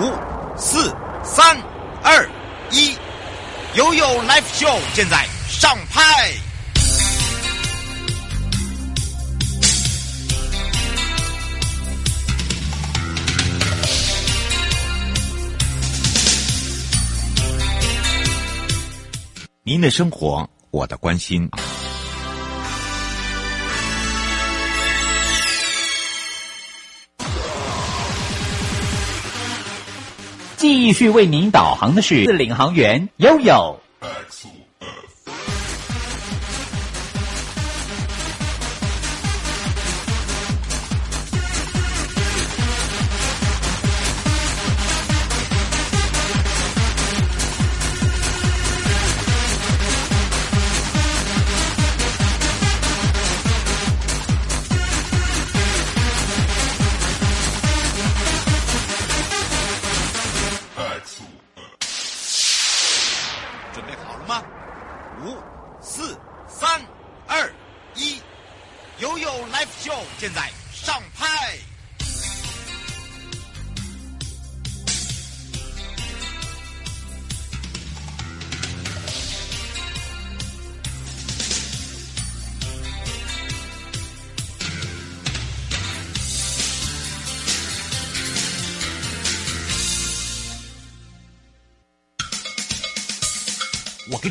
五、四、三、二、一，悠悠 Live Show 现在上拍。您的生活，我的关心。继续为您导航的是领航员悠悠。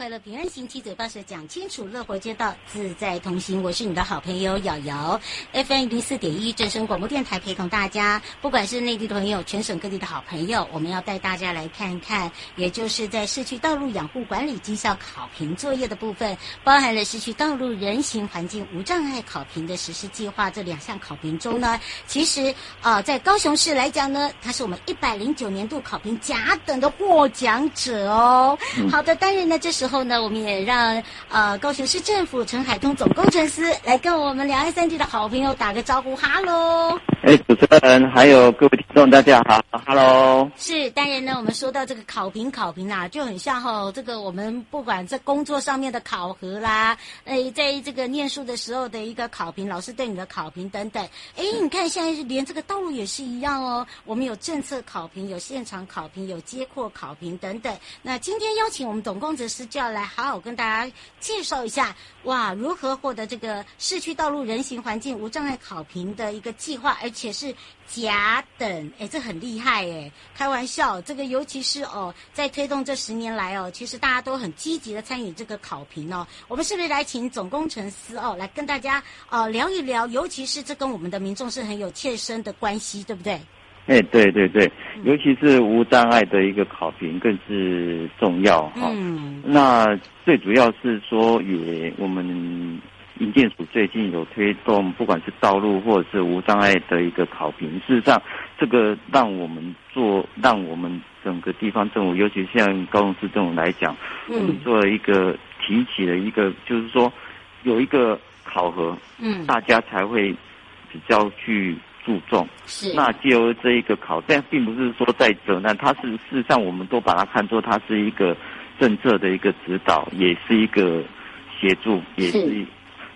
他快乐平安行，七嘴八舌讲清楚，乐活街道自在同行。我是你的好朋友瑶瑶，FM 零四点一正声广播电台陪同大家。不管是内地的朋友，全省各地的好朋友，我们要带大家来看看，也就是在市区道路养护管理绩效考评作业的部分，包含了市区道路人行环境无障碍考评的实施计划。这两项考评中呢，其实啊、呃，在高雄市来讲呢，它是我们一百零九年度考评甲等的获奖者哦。好的，当然。呢这时候呢，我们也让呃高雄市政府陈海通总工程师来跟我们两岸三地的好朋友打个招呼，哈喽！哎，主持人还有各位听众，大家好，哈喽！是，当然呢，我们说到这个考评，考评啊，就很像哈、哦，这个我们不管在工作上面的考核啦，哎，在这个念书的时候的一个考评，老师对你的考评等等，哎，你看现在连这个道路也是一样哦，我们有政策考评，有现场考评，有接扩考评等等。那今天邀请我们总工程师就要来好好跟大家介绍一下，哇，如何获得这个市区道路人行环境无障碍考评的一个计划，而且是甲等，哎，这很厉害哎！开玩笑，这个尤其是哦，在推动这十年来哦，其实大家都很积极的参与这个考评哦。我们是不是来请总工程师哦，来跟大家哦聊一聊？尤其是这跟我们的民众是很有切身的关系，对不对？哎，对对对，尤其是无障碍的一个考评更是重要哈。嗯，那最主要是说，也我们营建署最近有推动，不管是道路或者是无障碍的一个考评。事实上，这个让我们做，让我们整个地方政府，尤其像高雄市政府来讲，我们做了一个提起了一个，就是说有一个考核，嗯，大家才会比较去。注重是，那借由这一个考，但并不是说在责难，它是事实上我们都把它看作它是一个政策的一个指导，也是一个协助，也是，是。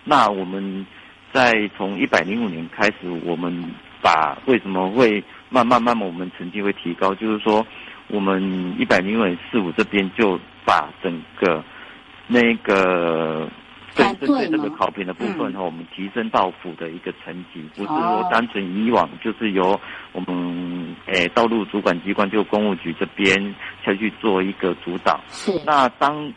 那我们在从一百零五年开始，我们把为什么会慢慢慢慢我们成绩会提高，就是说我们一百零五年四五这边就把整个那个。对，针对这个考评的部分哈，我们提升到府的一个层级，不是说单纯以往就是由我们诶道路主管机关就公务局这边才去做一个主导。是。那当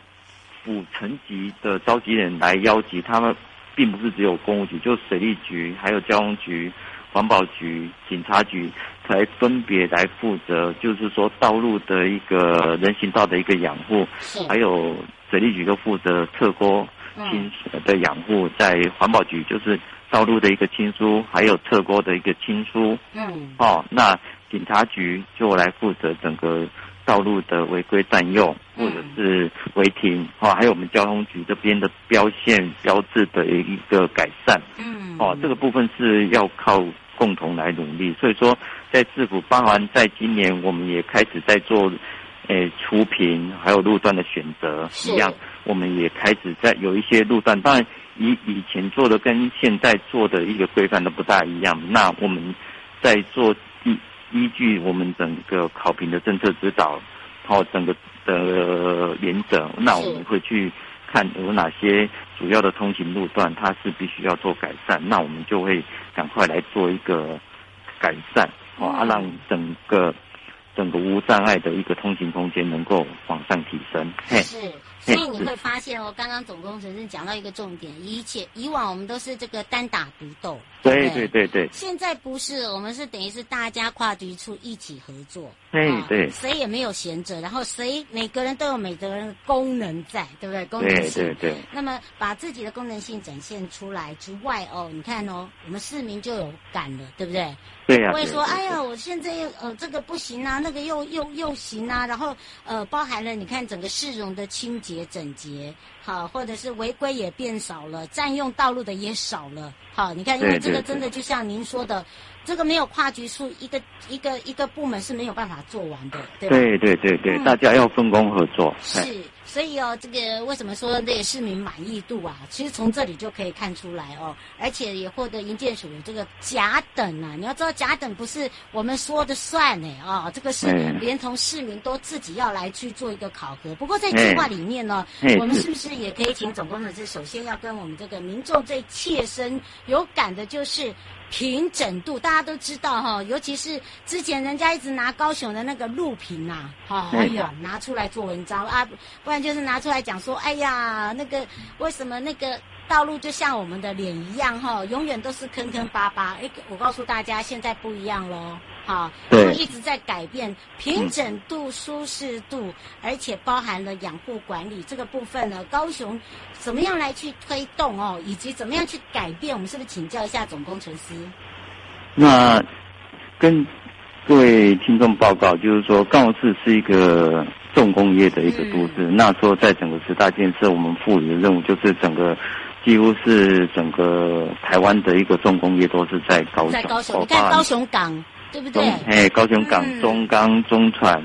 府层级的召集人来邀集，他们并不是只有公务局，就水利局、还有交通局、环保局、警察局，才分别来负责，就是说道路的一个人行道的一个养护，还有水利局都负责侧沟。清的养护，在环保局就是道路的一个清疏，还有侧沟的一个清疏。嗯，哦，那警察局就来负责整个道路的违规占用，或者是违停。哦，还有我们交通局这边的标线标志的一个改善。嗯，哦，这个部分是要靠共同来努力。所以说，在市府，包含在今年，我们也开始在做，诶，除评还有路段的选择一样。我们也开始在有一些路段，当然以以前做的跟现在做的一个规范都不大一样。那我们在做依依据我们整个考评的政策指导，然后整个的原则，那我们会去看有哪些主要的通行路段，它是必须要做改善，那我们就会赶快来做一个改善，哦，啊，让整个。整个无障碍的一个通行空间能够往上提升。是，所以你会发现哦，刚刚总工程师讲到一个重点，一切以往我们都是这个单打独斗，对对对对。现在不是，我们是等于是大家跨局处一起合作，对对。谁也没有闲着，然后谁每个人都有每个人的功能在，对不对？功能性。对对对。那么把自己的功能性展现出来之外哦，你看哦，我们市民就有感了，对不对？对呀、啊。不会说，哎呀，我现在又呃这个不行啊，那个又又又行啊，然后呃包含了你看整个市容的清洁整洁，好，或者是违规也变少了，占用道路的也少了，好，你看，因为这个真的就像您说的。这个没有跨局处，一个一个一个部门是没有办法做完的，对吧？对对对对，嗯、大家要分工合作。是，所以哦，这个为什么说这个市民满意度啊？其实从这里就可以看出来哦，而且也获得营建署的这个甲等啊。你要知道，甲等不是我们说的算呢啊、哦，这个是连同市民都自己要来去做一个考核。不过在计划里面呢，我们是不是也可以请总工程师首先要跟我们这个民众最切身有感的，就是。平整度，大家都知道哈，尤其是之前人家一直拿高雄的那个路平呐，哈，哎呀，拿出来做文章啊，不然就是拿出来讲说，哎呀，那个为什么那个道路就像我们的脸一样哈，永远都是坑坑巴巴。哎，我告诉大家，现在不一样喽。好，对，一直在改变平整度、舒适度，而且包含了养护管理这个部分呢。高雄怎么样来去推动哦，以及怎么样去改变？我们是不是请教一下总工程师？那跟各位听众报告，就是说高雄市是一个重工业的一个都市。嗯、那说在整个十大建设，我们赋予的任务就是整个几乎是整个台湾的一个重工业都是在高雄。在高雄，你看高雄港。对不对？哎，高雄港、嗯、中钢、中船，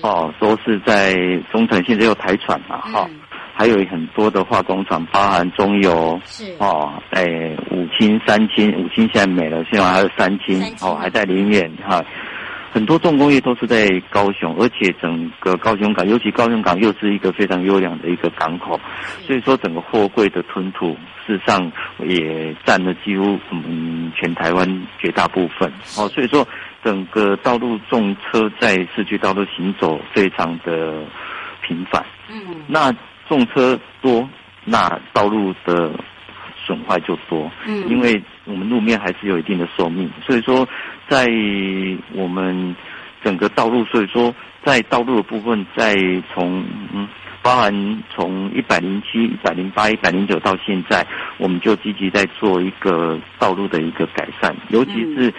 哦，都是在中船，现在有台船嘛，哈、嗯，还有很多的化工厂，包含中油，是哦，哎，五轻、三轻，五轻现在没了，现在还有三轻，三轻哦，还在林园哈，很多重工业都是在高雄，而且整个高雄港，尤其高雄港又是一个非常优良的一个港口，所以说整个货柜的吞吐，事实上也占了几乎我们全台湾绝大部分，哦，所以说。整个道路重车在市区道路行走非常的频繁，嗯，那重车多，那道路的损坏就多，嗯，因为我们路面还是有一定的寿命，所以说在我们整个道路，所以说在道路的部分，在从嗯，包含从一百零七、一百零八、一百零九到现在，我们就积极在做一个道路的一个改善，尤其是。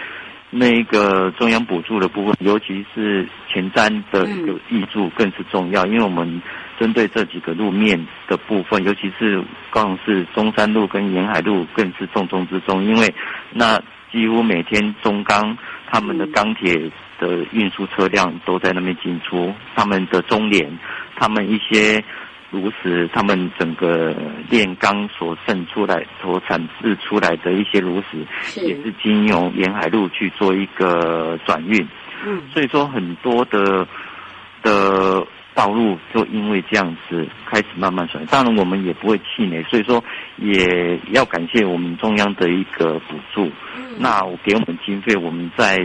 那个中央补助的部分，尤其是前瞻的一个挹注更是重要，因为我们针对这几个路面的部分，尤其是高雄市中山路跟沿海路更是重中之重，因为那几乎每天中钢他们的钢铁的运输车辆都在那边进出，他们的中联，他们一些。如此，他们整个炼钢所渗出来、所产制出来的一些炉石，也是经由沿海路去做一个转运。嗯，所以说很多的的道路就因为这样子开始慢慢转。当然，我们也不会气馁，所以说也要感谢我们中央的一个补助。嗯，那我给我们经费，我们在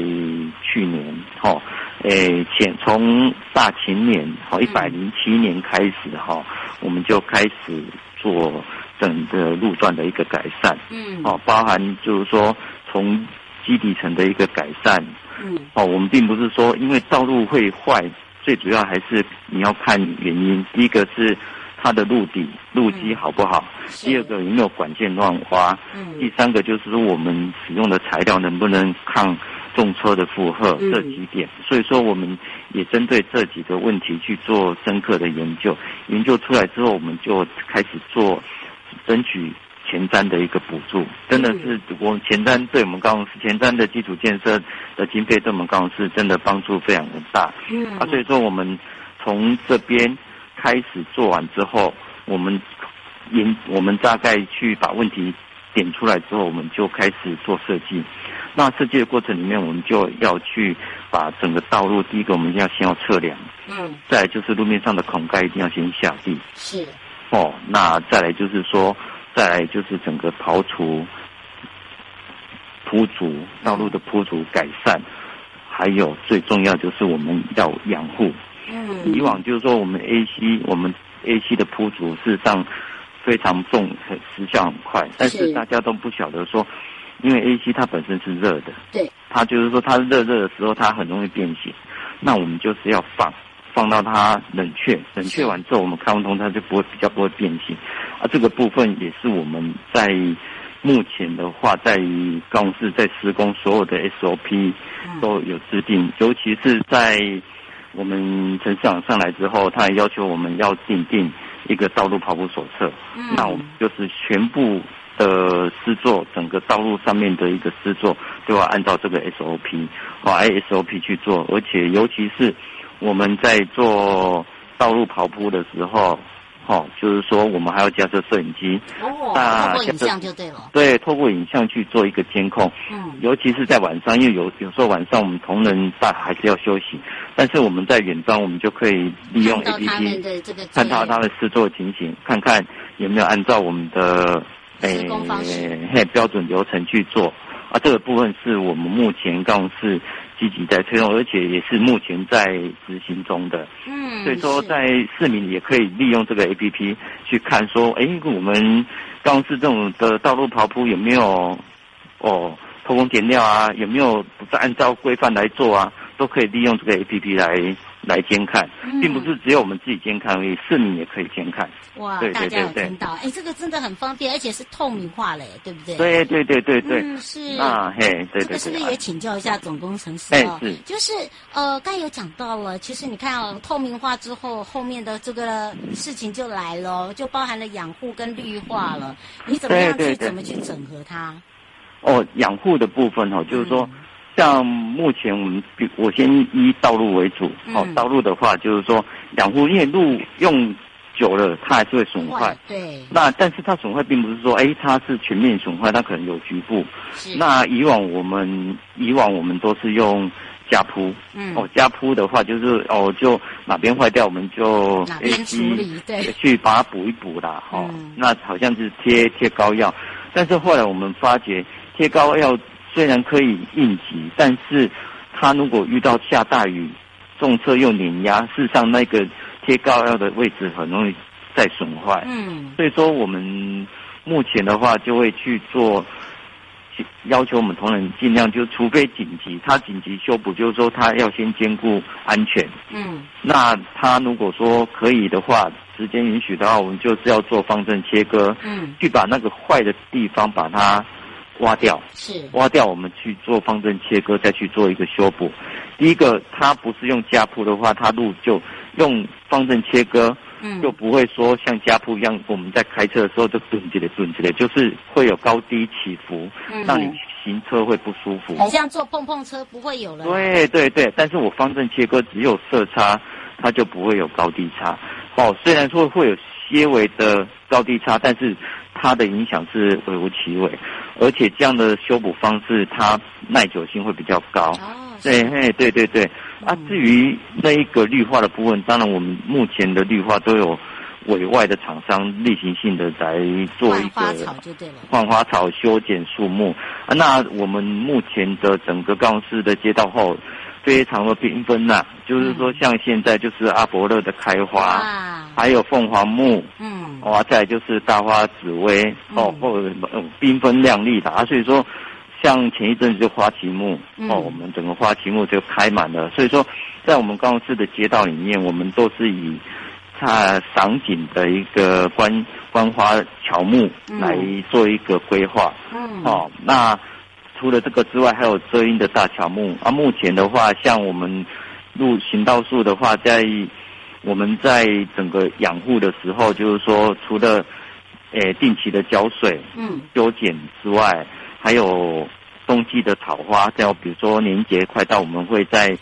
去年哈。诶，前从大前年好一百零七年开始哈，我们就开始做整个路段的一个改善，嗯，哦，包含就是说从基底层的一个改善，嗯，哦，我们并不是说因为道路会坏，最主要还是你要看原因，第一个是它的路底路基好不好，第二个有没有管线乱花，嗯，第三个就是说我们使用的材料能不能抗。重车的负荷这几点，所以说我们也针对这几个问题去做深刻的研究。研究出来之后，我们就开始做争取前瞻的一个补助。真的是，我们前瞻对我们高雄市前瞻的基础建设的经费，对我们高雄市真的帮助非常的大。啊，所以说我们从这边开始做完之后，我们研我们大概去把问题点出来之后，我们就开始做设计。那设计的过程里面，我们就要去把整个道路，第一个我们一定要先要测量，嗯，再来就是路面上的孔盖一定要先下地，是，哦，那再来就是说，再来就是整个刨除、铺足道路的铺足改善，还有最重要就是我们要养护。嗯，以往就是说我们 AC 我们 AC 的铺足事实上非常重，很时效很快，但是大家都不晓得说。因为 AC 它本身是热的，对，它就是说它热热的时候它很容易变形，那我们就是要放放到它冷却，冷却完之后我们开完通它就不会比较不会变形，啊，这个部分也是我们在目前的话在于公司在施工所有的 SOP 都有制定，嗯、尤其是在我们陈市长上来之后，他还要求我们要订定一个道路跑步手册，嗯、那我们就是全部。的施作，整个道路上面的一个施作，都要按照这个 SOP 和 ISOP 去做，而且尤其是我们在做道路跑铺的时候，哦，就是说我们还要加设摄影机，哦，透过影像就对了，对，透过影像去做一个监控，嗯，尤其是在晚上，因为有有时候晚上我们同仁大还是要休息，但是我们在远端，我们就可以利用 APP 看到他的试作情形，看看有没有按照我们的。诶，嘿，标准流程去做。啊，这个部分是我们目前公司积极在推动，而且也是目前在执行中的。嗯，所以说在市民也可以利用这个 APP 去看，说，诶，我们公司这种的道路跑铺有没有哦偷工减料啊？有没有不是按照规范来做啊？都可以利用这个 APP 来。来监看，并不是只有我们自己监看而已，市民也可以监看。哇，对对对对，大家有听到？哎，这个真的很方便，而且是透明化嘞，对不对？对对对对对。嗯，是。啊，嘿，对对对。这个是不是也请教一下总工程师？哎，是。就是呃，刚有讲到了，其实你看哦，透明化之后，后面的这个事情就来了，就包含了养护跟绿化了。你怎么样去怎么去整合它？哦，养护的部分哦，就是说。像目前我们，我先以道路为主。哦，道路的话就是说养护，因为路用久了它还是会损坏。对。那但是它损坏并不是说，哎，它是全面损坏，它可能有局部。是。那以往我们以往我们都是用加铺。嗯。哦，加铺的话就是哦，就哪边坏掉我们就哪边处理，对。去把它补一补啦。哦。嗯。那好像是贴贴膏药，但是后来我们发觉贴膏药。虽然可以应急，但是它如果遇到下大雨，重车又碾压，事实上那个贴膏药的位置很容易再损坏。嗯，所以说我们目前的话就会去做，要求我们同仁尽量就除非紧急，他紧急修补，就是说他要先兼顾安全。嗯，那他如果说可以的话，时间允许的话，我们就是要做方正切割。嗯，去把那个坏的地方把它。挖掉是挖掉，我们去做方正切割，再去做一个修补。第一个，它不是用加铺的话，它路就用方正切割，嗯，就不会说像加铺一样，我们在开车的时候就顿起来顿起来，就是会有高低起伏，嗯，让你行车会不舒服。好像坐碰碰车不会有了。对对对，但是我方正切割只有色差，它就不会有高低差。哦，虽然说会有些微的高低差，但是它的影响是微乎其微。而且这样的修补方式，它耐久性会比较高。哦，对，嘿，对对对。啊，至于那一个绿化的部分，当然我们目前的绿化都有委外的厂商例行性的来做一个换花草就对了，换花草、修剪树木。啊，那我们目前的整个高雄市的街道后。非常的缤纷呐，就是说像现在就是阿伯乐的开花，嗯、还有凤凰木，嗯，哇，再就是大花紫薇，嗯、哦，或者缤纷亮丽的啊，所以说像前一阵子就花旗木，嗯、哦，我们整个花旗木就开满了，所以说在我们高雄市的街道里面，我们都是以它赏景的一个观观花乔木来做一个规划，嗯，哦，那。除了这个之外，还有遮阴的大乔木啊。目前的话，像我们路行道树的话，在我们在整个养护的时候，就是说，除了诶定期的浇水、嗯修剪之外，还有冬季的草花，像比如说年节快到，我们会在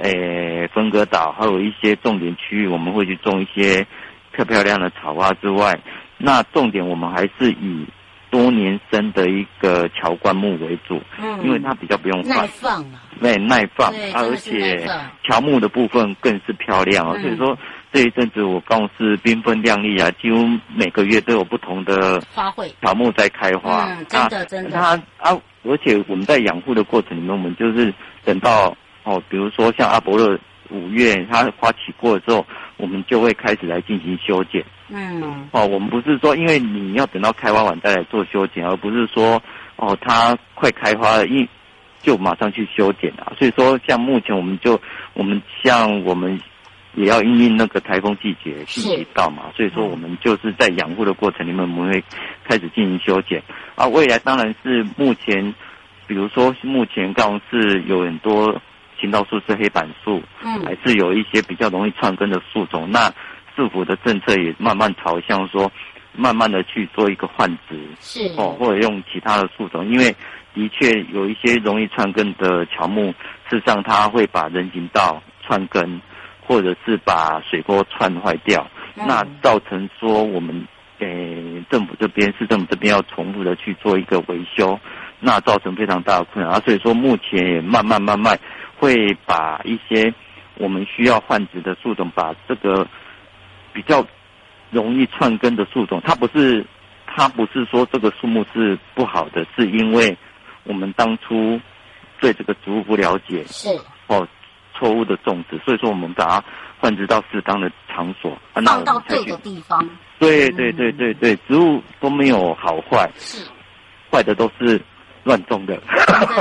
诶分割岛，还有一些重点区域，我们会去种一些漂漂亮的草花之外，那重点我们还是以多年生的一个乔灌木为主，嗯，因为它比较不用放。耐放嘛，对，耐放，而且乔木的部分更是漂亮啊，嗯、所以说这一阵子我公司缤纷亮丽啊，几乎每个月都有不同的花卉。乔木在开花，嗯，真的真的，它啊，而且我们在养护的过程里面，我们就是等到哦，比如说像阿伯勒五月它花期过了之后。我们就会开始来进行修剪。嗯，哦，我们不是说因为你要等到开花完再来做修剪，而不是说哦它快开花了一就马上去修剪啊。所以说，像目前我们就我们像我们也要因应那个台风季节季节到嘛，所以说我们就是在养护的过程里面，我们会开始进行修剪。啊，未来当然是目前，比如说目前刚是有很多。行道树是黑板树，嗯，还是有一些比较容易串根的树种。那政府的政策也慢慢朝向说，慢慢的去做一个换植，是哦，或者用其他的树种，因为的确有一些容易串根的乔木，事实上它会把人行道串根，或者是把水沟串坏掉，嗯，那造成说我们给政府这边市政府这边要重复的去做一个维修，那造成非常大的困扰啊。所以说目前也慢慢慢慢。会把一些我们需要换植的树种，把这个比较容易串根的树种，它不是它不是说这个树木是不好的，是因为我们当初对这个植物不了解，是哦错误的种植，所以说我们把它换植到适当的场所，放到对的地方。对对对对对，植物都没有好坏，是坏的都是。乱种的，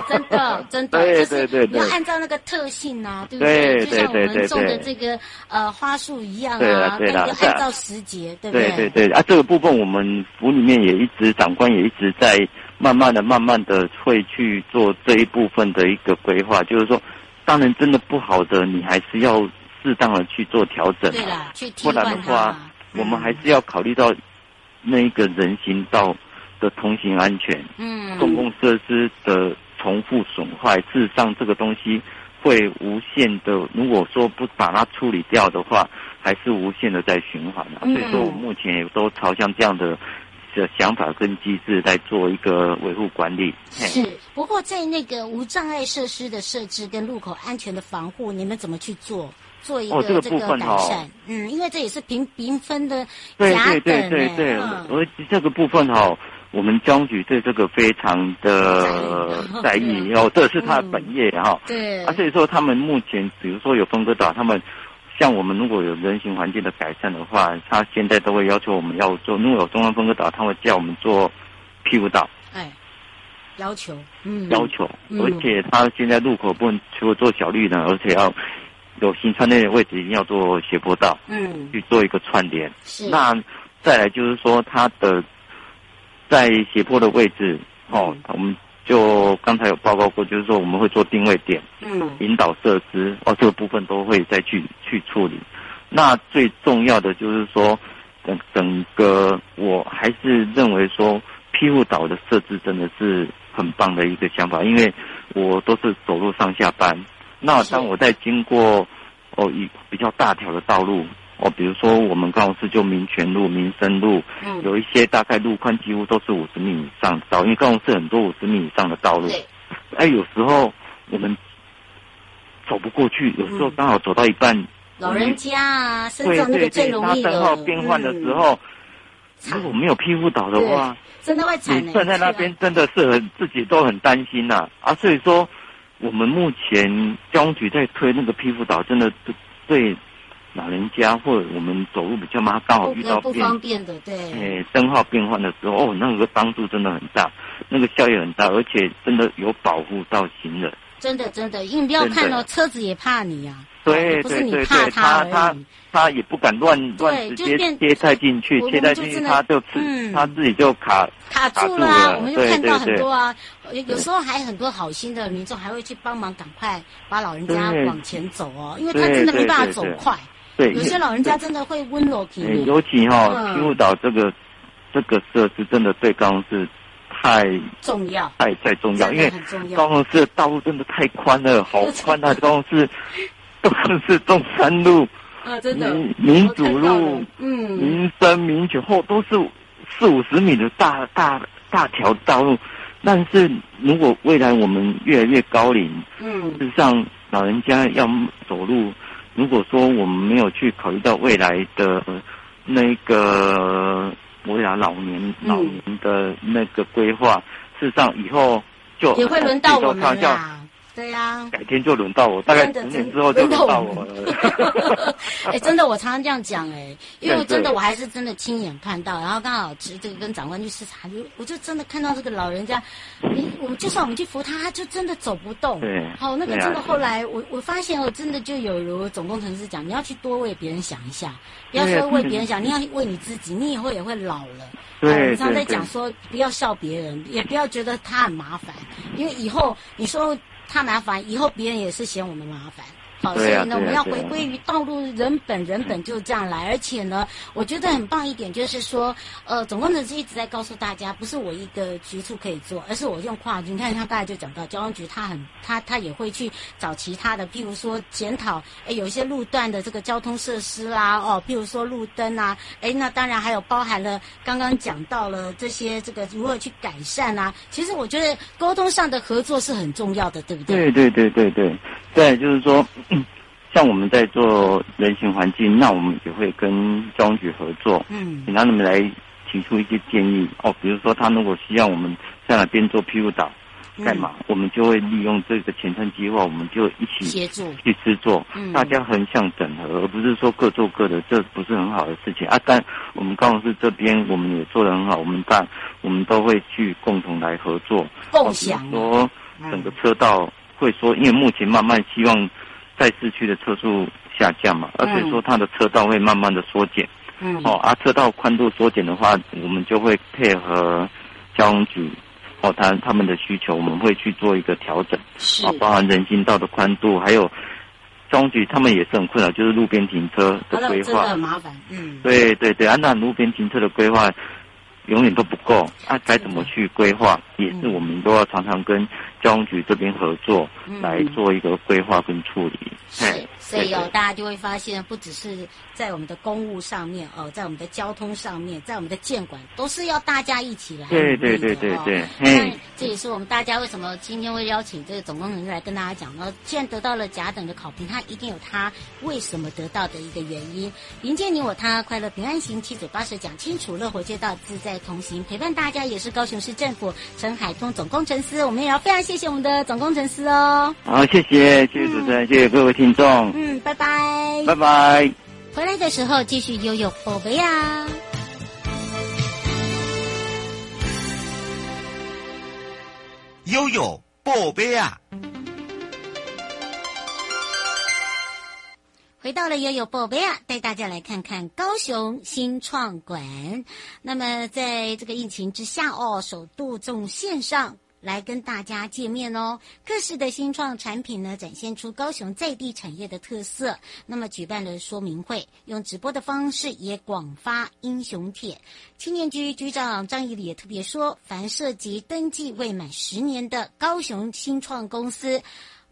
真的 真的，对对对，你要按照那个特性啊，对不对？就像我们种的这个呃花树一样啊，对，要按照时节，对不对？对对对啊，这个部分我们府里面也一直长官也一直在慢慢的、慢慢的会去做这一部分的一个规划，就是说，当然真的不好的，你还是要适当的去做调整，对啦，去不然的话，我们还是要考虑到那一个人行道。的通行安全，嗯，公共设施的重复损坏，事实上这个东西会无限的。如果说不把它处理掉的话，还是无限的在循环的。所以说，我目前也都朝向这样的的想法跟机制来做一个维护管理。是，不过在那个无障碍设施的设置跟路口安全的防护，你们怎么去做？做一个这个改善？嗯，因为这也是评评分的。对对对对对，而这个部分哈。我们交通局对这个非常的在意，哦，这是他的本业哈。对。啊，所以说他们目前，比如说有分割岛，他们像我们如果有人行环境的改善的话，他现在都会要求我们要做。如果有中央分割岛，他会叫我们做庇护岛。哎，要求，嗯，要求，而且他现在路口不能除了做小绿呢，而且要有行穿内的位置一定要做斜坡道，嗯，去做一个串联。是。那再来就是说他的。在斜坡的位置，哦，我们就刚才有报告过，就是说我们会做定位点，嗯，引导设施，哦，这个部分都会再去去处理。那最重要的就是说，整整个我还是认为说，庇护岛的设置真的是很棒的一个想法，因为我都是走路上下班，那当我在经过哦一比较大条的道路。哦，比如说我们高雄市就民权路、民生路，嗯，有一些大概路宽几乎都是五十米以上的道，因为高雄市很多五十米以上的道路。哎，有时候我们走不过去，有时候刚好走到一半，嗯、老人家啊，身上那个最容易号变换的时候，如果没有庇护岛的话，真的会惨。你站在那边真的是很自己都很担心呐啊，啊！所以说，我们目前交通局在推那个庇护岛，真的对。老人家或者我们走路比较慢，刚好遇到不方便的，对，哎，灯号变换的时候，哦，那个帮助真的很大，那个效益很大，而且真的有保护到行人。真的真的，因为你不要看到车子也怕你呀，对对对对，他他他也不敢乱乱直接切菜进去，切菜进去他就吃，他自己就卡卡住了。我们就看到很多啊，有时候还很多好心的民众还会去帮忙，赶快把老人家往前走哦，因为他真的没办法走快。对，有些老人家真的会温柔体贴。尤其哈，庇护岛这个这个设施真的对高雄市太重要，太太重要，因为高雄市的道路真的太宽了，好宽啊！高雄市高雄市中山路 啊，真的，民主路，嗯，民生民权后都是四五十米的大大大条道路。但是如果未来我们越来越高龄，嗯，事实上老人家要走路，如果说我们没有去考虑到未来的那个我俩老年老年的那个规划，事实上以后就也会轮到我们啦。对呀、啊，改天就轮到我，大概十年之后就轮到我了。哎、欸，真的，我常常这样讲哎，因为真的我还是真的亲眼看到，然后刚好这个跟长官去视察，就我就真的看到这个老人家，你我们就算我们去扶他，他就真的走不动。对，好，那个真的后来我我发现我，真的就有如总工程师讲，你要去多为别人想一下，不要说为别人想，你要为你自己，你以后也会老了。对，我们常在讲说，不要笑别人，也不要觉得他很麻烦，因为以后你说。怕麻烦，以后别人也是嫌我们麻烦。好，所以呢，我们要回归于道路人本，人本就这样来。而且呢，我觉得很棒一点就是说，呃，总工程师一直在告诉大家，不是我一个局处可以做，而是我用跨局。你看他刚才就讲到交通局，他很他他也会去找其他的，譬如说检讨，哎，有一些路段的这个交通设施啦，哦，譬如说路灯啊，哎，那当然还有包含了刚刚讲到了这些这个如何去改善啊。其实我觉得沟通上的合作是很重要的，对不对？对对对对对，对，就是说。像我们在做人行环境，那我们也会跟交通局合作，嗯，请他们来提出一些建议哦。比如说，他如果需要我们在哪边做庇护岛，干嘛，我们就会利用这个前瞻计划，我们就一起协助去制作。嗯，大家横向整合，而不是说各做各的，这不是很好的事情啊。但我们高雄市这边，我们也做得很好，我们但我们都会去共同来合作，共享。说整个车道会说，因为目前慢慢希望。在市区的车速下降嘛，而且说它的车道会慢慢的缩减，嗯，哦，啊，车道宽度缩减的话，我们就会配合交通局，哦，他他们的需求，我们会去做一个调整，是，啊，包含人行道的宽度，还有交通局他们也是很困扰，就是路边停车的规划，很麻烦，嗯，对对对，啊，那路边停车的规划永远都不够，啊，该怎么去规划，也是我们都要常常跟。交通局这边合作来做一个规划跟处理，嗯、是，所以哦，大家就会发现，不只是在我们的公务上面哦，在我们的交通上面，在我们的建管，都是要大家一起来。对对对对对。那这也是我们大家为什么今天会邀请这个总工程师来跟大家讲呢？既然得到了甲等的考评，他一定有他为什么得到的一个原因。迎接你我他，快乐平安行，七嘴八舌讲清楚，乐活街道自在同行，陪伴大家也是高雄市政府陈海通总工程师，我们也要非常谢。谢谢我们的总工程师哦。好，谢谢，谢谢主持人，嗯、谢谢各位听众。嗯，拜拜，拜拜。回来的时候继续悠悠宝贝啊，悠悠宝贝啊。回到了悠悠宝贝啊，带大家来看看高雄新创馆。那么在这个疫情之下哦，首度从线上。来跟大家见面哦，各式的新创产品呢，展现出高雄在地产业的特色。那么举办了说明会，用直播的方式也广发英雄帖。青年局局长张义礼也特别说，凡涉及登记未满十年的高雄新创公司，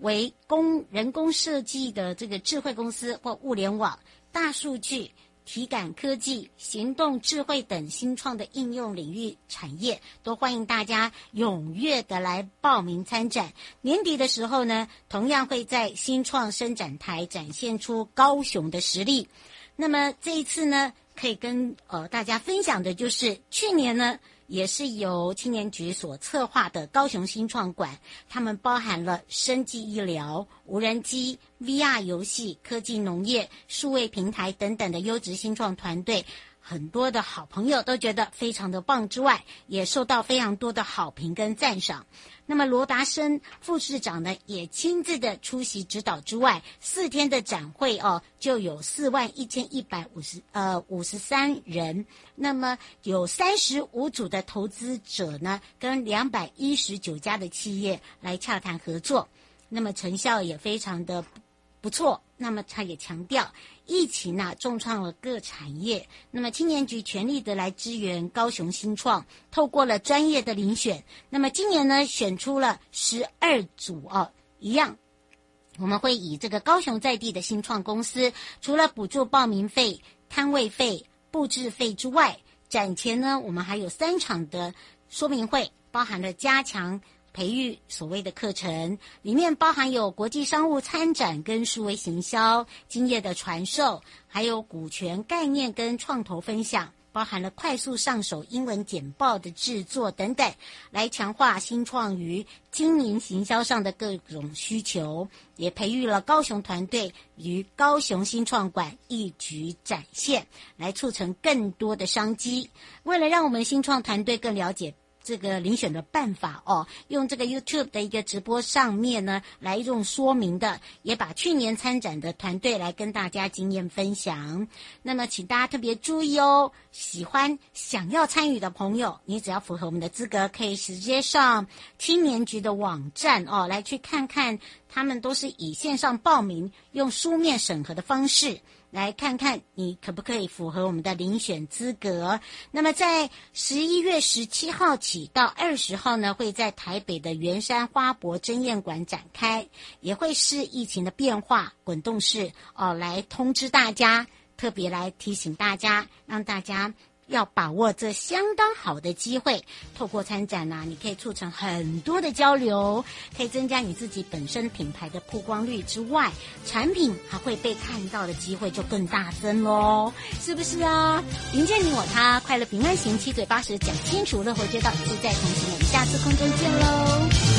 为工人工设计的这个智慧公司或物联网、大数据。体感科技、行动智慧等新创的应用领域产业，都欢迎大家踊跃的来报名参展。年底的时候呢，同样会在新创伸展台展现出高雄的实力。那么这一次呢，可以跟呃大家分享的就是去年呢。也是由青年局所策划的高雄新创馆，他们包含了生技医疗、无人机、VR 游戏、科技农业、数位平台等等的优质新创团队。很多的好朋友都觉得非常的棒，之外也受到非常多的好评跟赞赏。那么罗达生副市长呢，也亲自的出席指导之外，四天的展会哦，就有四万一千一百五十呃五十三人。那么有三十五组的投资者呢，跟两百一十九家的企业来洽谈合作。那么成效也非常的不错。那么他也强调。疫情呢，重创了各产业。那么青年局全力的来支援高雄新创，透过了专业的遴选。那么今年呢，选出了十二组哦，一样我们会以这个高雄在地的新创公司，除了补助报名费、摊位费、布置费之外，展前呢，我们还有三场的说明会，包含了加强培育所谓的课程，里面包含有国际商务参展跟数位行销经验的传授，还有股权概念跟创投分享。包含了快速上手英文简报的制作等等，来强化新创于经营行销上的各种需求，也培育了高雄团队与高雄新创馆一举展现，来促成更多的商机。为了让我们新创团队更了解。这个遴选的办法哦，用这个 YouTube 的一个直播上面呢，来用说明的，也把去年参展的团队来跟大家经验分享。那么，请大家特别注意哦，喜欢想要参与的朋友，你只要符合我们的资格，可以直接上青年局的网站哦，来去看看，他们都是以线上报名，用书面审核的方式。来看看你可不可以符合我们的遴选资格。那么在十一月十七号起到二十号呢，会在台北的圆山花博争艳馆展开，也会视疫情的变化滚动式哦来通知大家，特别来提醒大家，让大家。要把握这相当好的机会，透过参展呐、啊，你可以促成很多的交流，可以增加你自己本身品牌的曝光率之外，产品还会被看到的机会就更大增喽，是不是啊？迎接你我他，快乐平安行，七嘴八舌讲清楚，乐活街道自在同行，我们下次空中见喽。